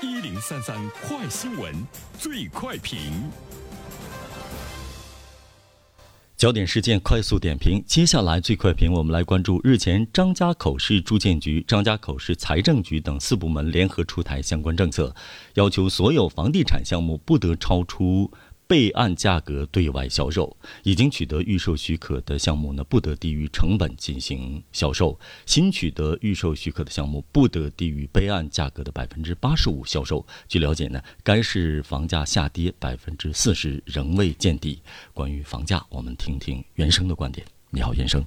一零三三快新闻，最快评。焦点事件快速点评，接下来最快评，我们来关注日前张家口市住建局、张家口市财政局等四部门联合出台相关政策，要求所有房地产项目不得超出。备案价格对外销售，已经取得预售许可的项目呢，不得低于成本进行销售；新取得预售许可的项目，不得低于备案价格的百分之八十五销售。据了解呢，该市房价下跌百分之四十，仍未见底。关于房价，我们听听袁生的观点。你好，袁生。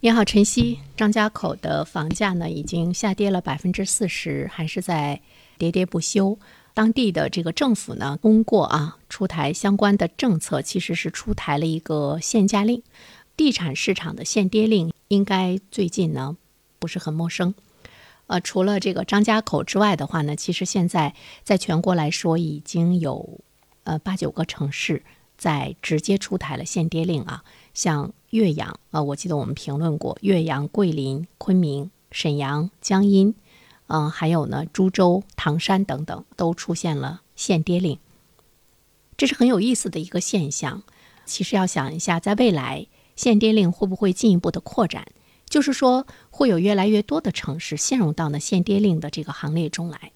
你好，晨曦。张家口的房价呢，已经下跌了百分之四十，还是在喋喋不休。当地的这个政府呢，通过啊出台相关的政策，其实是出台了一个限价令，地产市场的限跌令，应该最近呢不是很陌生。呃，除了这个张家口之外的话呢，其实现在在全国来说，已经有呃八九个城市在直接出台了限跌令啊，像岳阳啊，我记得我们评论过岳阳、桂林、昆明、沈阳、江阴。嗯，还有呢，株洲、唐山等等都出现了限跌令，这是很有意思的一个现象。其实要想一下，在未来限跌令会不会进一步的扩展？就是说，会有越来越多的城市陷入到呢限跌令的这个行列中来。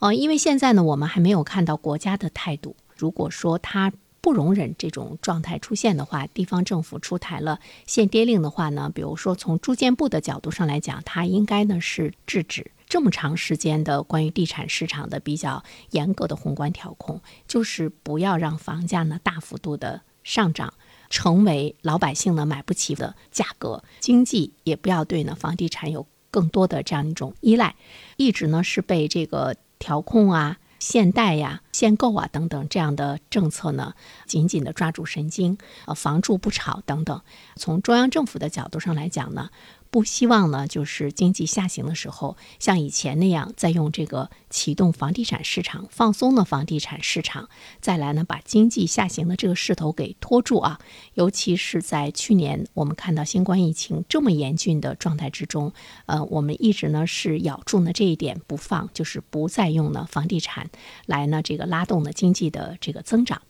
呃，因为现在呢，我们还没有看到国家的态度。如果说它不容忍这种状态出现的话，地方政府出台了限跌令的话呢，比如说从住建部的角度上来讲，它应该呢是制止。这么长时间的关于地产市场的比较严格的宏观调控，就是不要让房价呢大幅度的上涨，成为老百姓呢买不起的价格。经济也不要对呢房地产有更多的这样一种依赖，一直呢是被这个调控啊、限贷呀、限购啊等等这样的政策呢紧紧的抓住神经，呃，房住不炒等等。从中央政府的角度上来讲呢。不希望呢，就是经济下行的时候，像以前那样再用这个启动房地产市场、放松的房地产市场，再来呢把经济下行的这个势头给拖住啊。尤其是在去年，我们看到新冠疫情这么严峻的状态之中，呃，我们一直呢是咬住呢这一点不放，就是不再用呢房地产来呢这个拉动了经济的这个增长。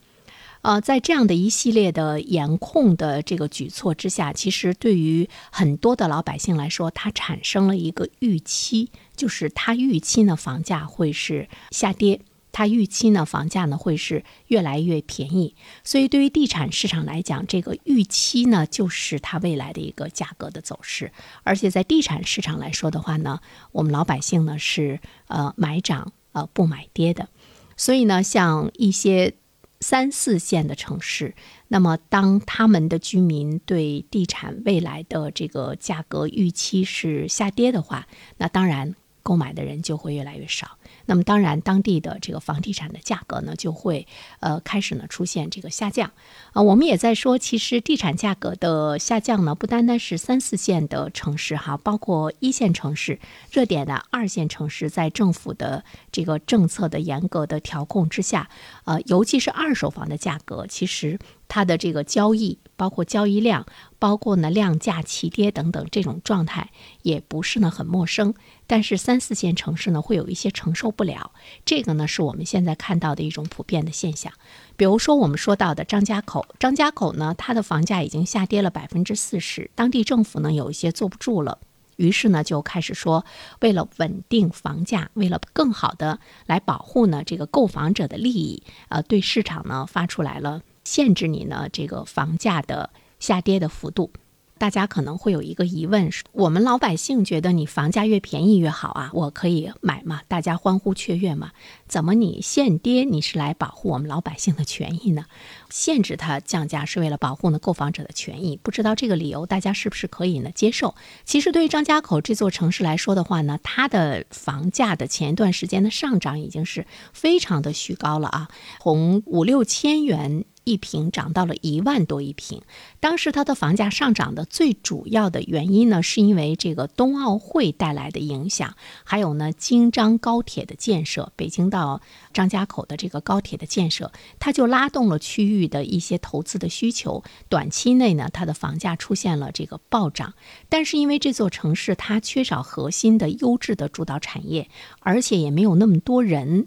呃，在这样的一系列的严控的这个举措之下，其实对于很多的老百姓来说，它产生了一个预期，就是他预期呢房价会是下跌，他预期呢房价呢会是越来越便宜。所以对于地产市场来讲，这个预期呢就是它未来的一个价格的走势。而且在地产市场来说的话呢，我们老百姓呢是呃买涨呃不买跌的。所以呢，像一些。三四线的城市，那么当他们的居民对地产未来的这个价格预期是下跌的话，那当然购买的人就会越来越少。那么当然，当地的这个房地产的价格呢，就会呃开始呢出现这个下降啊。我们也在说，其实地产价格的下降呢，不单单是三四线的城市哈，包括一线城市、热点的二线城市，在政府的这个政策的严格的调控之下，呃，尤其是二手房的价格，其实。它的这个交易，包括交易量，包括呢量价齐跌等等这种状态，也不是呢很陌生。但是三四线城市呢会有一些承受不了，这个呢是我们现在看到的一种普遍的现象。比如说我们说到的张家口，张家口呢它的房价已经下跌了百分之四十，当地政府呢有一些坐不住了，于是呢就开始说，为了稳定房价，为了更好的来保护呢这个购房者的利益，呃，对市场呢发出来了。限制你呢，这个房价的下跌的幅度。大家可能会有一个疑问：我们老百姓觉得你房价越便宜越好啊，我可以买嘛？大家欢呼雀跃嘛？怎么你限跌？你是来保护我们老百姓的权益呢？限制它降价是为了保护呢购房者的权益？不知道这个理由大家是不是可以呢接受？其实对于张家口这座城市来说的话呢，它的房价的前一段时间的上涨已经是非常的虚高了啊，从五六千元。一平涨到了一万多一平。当时它的房价上涨的最主要的原因呢，是因为这个冬奥会带来的影响，还有呢京张高铁的建设，北京到张家口的这个高铁的建设，它就拉动了区域的一些投资的需求。短期内呢，它的房价出现了这个暴涨，但是因为这座城市它缺少核心的优质的主导产业，而且也没有那么多人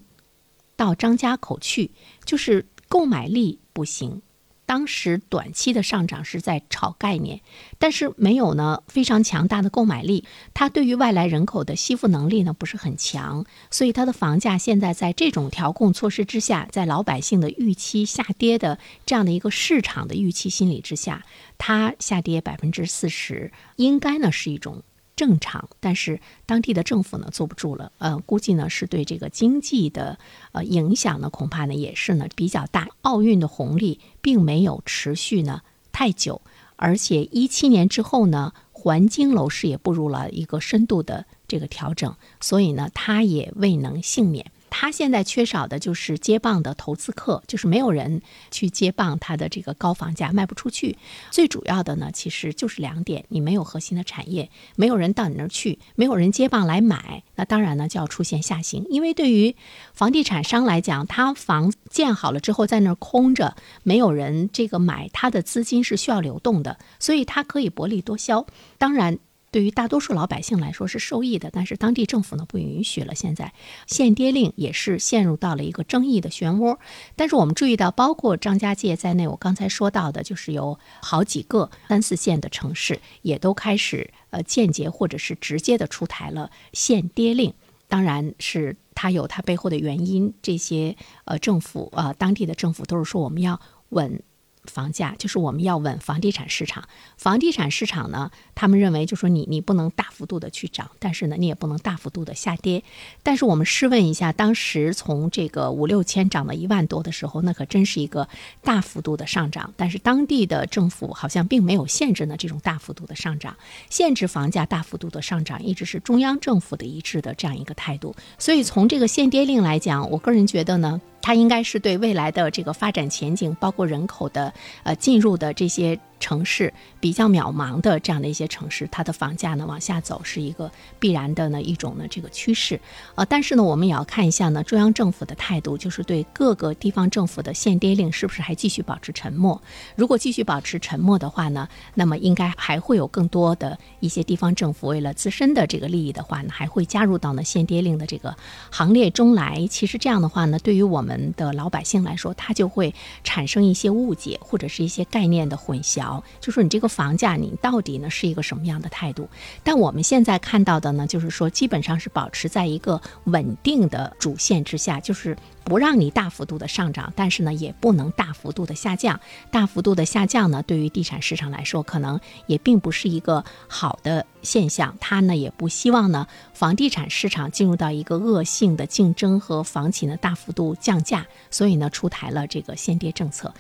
到张家口去，就是购买力不行。当时短期的上涨是在炒概念，但是没有呢非常强大的购买力，它对于外来人口的吸附能力呢不是很强，所以它的房价现在在这种调控措施之下，在老百姓的预期下跌的这样的一个市场的预期心理之下，它下跌百分之四十，应该呢是一种。正常，但是当地的政府呢坐不住了，呃，估计呢是对这个经济的呃影响呢，恐怕呢也是呢比较大。奥运的红利并没有持续呢太久，而且一七年之后呢，环京楼市也步入了一个深度的这个调整，所以呢，它也未能幸免。他现在缺少的就是接棒的投资客，就是没有人去接棒他的这个高房价卖不出去。最主要的呢，其实就是两点：你没有核心的产业，没有人到你那儿去，没有人接棒来买，那当然呢就要出现下行。因为对于房地产商来讲，他房建好了之后在那儿空着，没有人这个买，他的资金是需要流动的，所以他可以薄利多销。当然。对于大多数老百姓来说是受益的，但是当地政府呢不允许了。现在限跌令也是陷入到了一个争议的漩涡。但是我们注意到，包括张家界在内，我刚才说到的，就是有好几个三四线的城市也都开始呃间接或者是直接的出台了限跌令。当然是它有它背后的原因，这些呃政府呃当地的政府都是说我们要稳。房价就是我们要稳房地产市场。房地产市场呢，他们认为就说你你不能大幅度的去涨，但是呢你也不能大幅度的下跌。但是我们试问一下，当时从这个五六千涨到一万多的时候，那可真是一个大幅度的上涨。但是当地的政府好像并没有限制呢这种大幅度的上涨，限制房价大幅度的上涨一直是中央政府的一致的这样一个态度。所以从这个限跌令来讲，我个人觉得呢。它应该是对未来的这个发展前景，包括人口的呃进入的这些。城市比较渺茫的这样的一些城市，它的房价呢往下走是一个必然的呢一种呢这个趋势，呃，但是呢我们也要看一下呢中央政府的态度，就是对各个地方政府的限跌令是不是还继续保持沉默？如果继续保持沉默的话呢，那么应该还会有更多的一些地方政府为了自身的这个利益的话呢，还会加入到呢限跌令的这个行列中来。其实这样的话呢，对于我们的老百姓来说，它就会产生一些误解或者是一些概念的混淆。就说你这个房价，你到底呢是一个什么样的态度？但我们现在看到的呢，就是说基本上是保持在一个稳定的主线之下，就是不让你大幅度的上涨，但是呢也不能大幅度的下降。大幅度的下降呢，对于地产市场来说，可能也并不是一个好的现象。它呢也不希望呢房地产市场进入到一个恶性的竞争和房企呢大幅度降价，所以呢出台了这个限跌政策。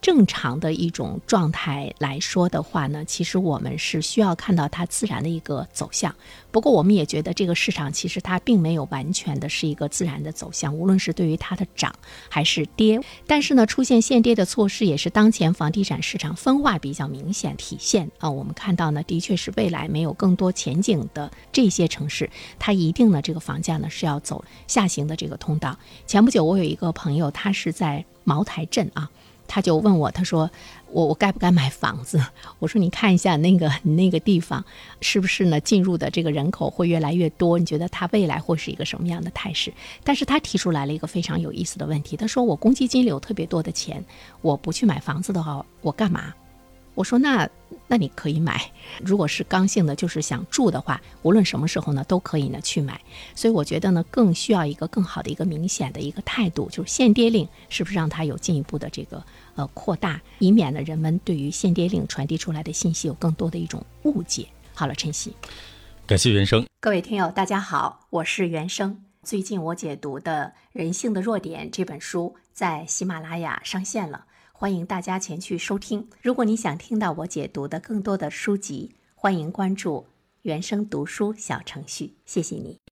正常的一种状态来说的话呢，其实我们是需要看到它自然的一个走向。不过，我们也觉得这个市场其实它并没有完全的是一个自然的走向，无论是对于它的涨还是跌。但是呢，出现限跌的措施也是当前房地产市场分化比较明显体现啊。我们看到呢，的确是未来没有更多前景的这些城市，它一定呢这个房价呢是要走下行的这个通道。前不久我有一个朋友，他是在茅台镇啊。他就问我，他说：“我我该不该买房子？” 我说：“你看一下那个那个地方，是不是呢？进入的这个人口会越来越多？你觉得它未来会是一个什么样的态势？”但是他提出来了一个非常有意思的问题，他说：“我公积金里有特别多的钱，我不去买房子的话，我干嘛？”我说：“那那你可以买，如果是刚性的，就是想住的话，无论什么时候呢，都可以呢去买。所以我觉得呢，更需要一个更好的一个明显的一个态度，就是限跌令是不是让它有进一步的这个呃扩大，以免呢人们对于限跌令传递出来的信息有更多的一种误解。好了，晨曦，感谢原生，各位听友，大家好，我是原生。最近我解读的《人性的弱点》这本书在喜马拉雅上线了。欢迎大家前去收听。如果你想听到我解读的更多的书籍，欢迎关注原声读书小程序。谢谢你。